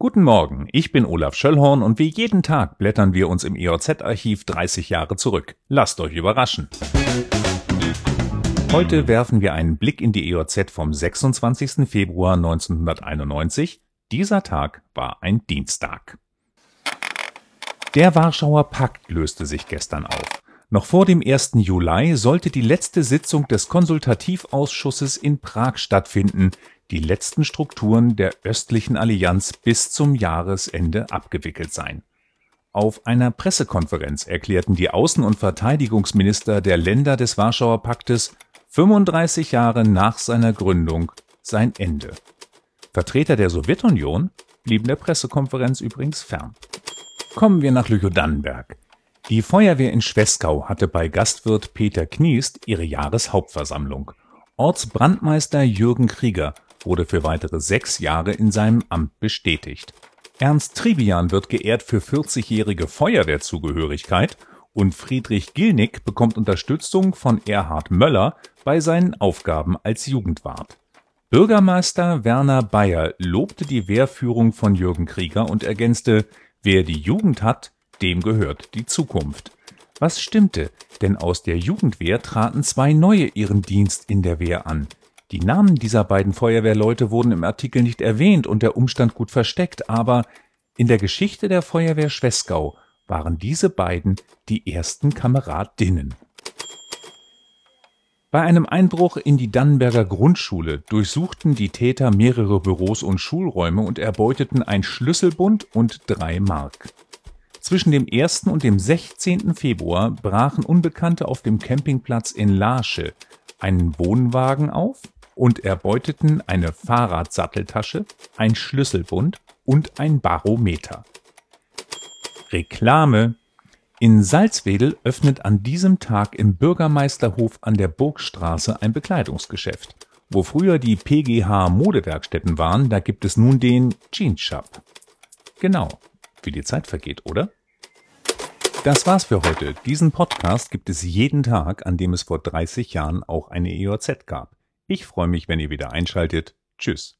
Guten Morgen, ich bin Olaf Schöllhorn und wie jeden Tag blättern wir uns im EOZ-Archiv 30 Jahre zurück. Lasst euch überraschen. Heute werfen wir einen Blick in die EOZ vom 26. Februar 1991. Dieser Tag war ein Dienstag. Der Warschauer Pakt löste sich gestern auf. Noch vor dem 1. Juli sollte die letzte Sitzung des Konsultativausschusses in Prag stattfinden, die letzten Strukturen der östlichen Allianz bis zum Jahresende abgewickelt sein. Auf einer Pressekonferenz erklärten die Außen- und Verteidigungsminister der Länder des Warschauer Paktes 35 Jahre nach seiner Gründung sein Ende. Vertreter der Sowjetunion blieben der Pressekonferenz übrigens fern. Kommen wir nach Lüchow-Dannenberg. Die Feuerwehr in Schwesgau hatte bei Gastwirt Peter Kniest ihre Jahreshauptversammlung. Ortsbrandmeister Jürgen Krieger wurde für weitere sechs Jahre in seinem Amt bestätigt. Ernst Tribian wird geehrt für 40-jährige Feuerwehrzugehörigkeit und Friedrich Gilnick bekommt Unterstützung von Erhard Möller bei seinen Aufgaben als Jugendwart. Bürgermeister Werner Bayer lobte die Wehrführung von Jürgen Krieger und ergänzte, wer die Jugend hat, dem gehört die Zukunft. Was stimmte, denn aus der Jugendwehr traten zwei neue ihren Dienst in der Wehr an. Die Namen dieser beiden Feuerwehrleute wurden im Artikel nicht erwähnt und der Umstand gut versteckt, aber in der Geschichte der Feuerwehr Schwesgau waren diese beiden die ersten Kameradinnen. Bei einem Einbruch in die Dannenberger Grundschule durchsuchten die Täter mehrere Büros und Schulräume und erbeuteten ein Schlüsselbund und drei Mark. Zwischen dem 1. und dem 16. Februar brachen Unbekannte auf dem Campingplatz in Larsche einen Wohnwagen auf und erbeuteten eine Fahrradsatteltasche, ein Schlüsselbund und ein Barometer. Reklame in Salzwedel öffnet an diesem Tag im Bürgermeisterhof an der Burgstraße ein Bekleidungsgeschäft. Wo früher die PGH Modewerkstätten waren, da gibt es nun den Jeans. Genau, wie die Zeit vergeht, oder? Das war's für heute. Diesen Podcast gibt es jeden Tag, an dem es vor 30 Jahren auch eine EOZ gab. Ich freue mich, wenn ihr wieder einschaltet. Tschüss.